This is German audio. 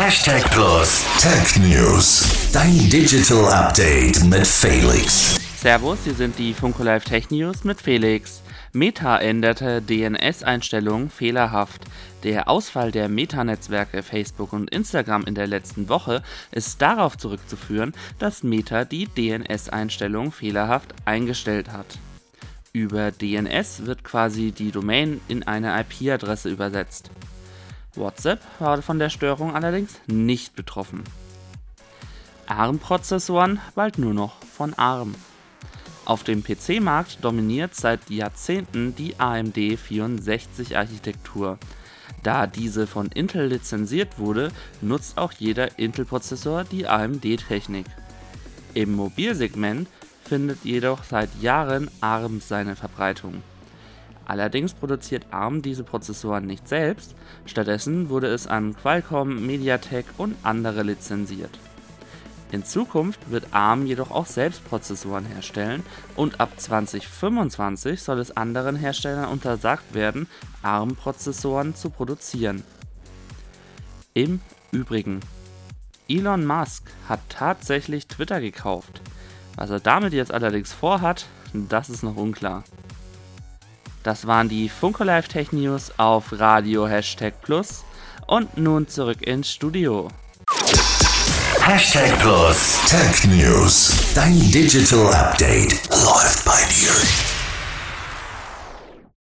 Hashtag Plus Tech News. Dein Digital Update mit Felix. Servus, hier sind die Funko Live Tech News mit Felix. Meta änderte DNS-Einstellungen fehlerhaft. Der Ausfall der Meta-Netzwerke Facebook und Instagram in der letzten Woche ist darauf zurückzuführen, dass Meta die DNS-Einstellungen fehlerhaft eingestellt hat. Über DNS wird quasi die Domain in eine IP-Adresse übersetzt. WhatsApp war von der Störung allerdings nicht betroffen. ARM-Prozessoren bald nur noch von ARM. Auf dem PC-Markt dominiert seit Jahrzehnten die AMD 64-Architektur. Da diese von Intel lizenziert wurde, nutzt auch jeder Intel-Prozessor die AMD-Technik. Im Mobilsegment findet jedoch seit Jahren ARM seine Verbreitung. Allerdings produziert ARM diese Prozessoren nicht selbst, stattdessen wurde es an Qualcomm, Mediatek und andere lizenziert. In Zukunft wird ARM jedoch auch selbst Prozessoren herstellen und ab 2025 soll es anderen Herstellern untersagt werden, ARM-Prozessoren zu produzieren. Im Übrigen, Elon Musk hat tatsächlich Twitter gekauft. Was er damit jetzt allerdings vorhat, das ist noch unklar. Das waren die Funko Live Tech News auf Radio Hashtag Plus und nun zurück ins Studio. Hashtag Plus Tech News. Dein Digital Update läuft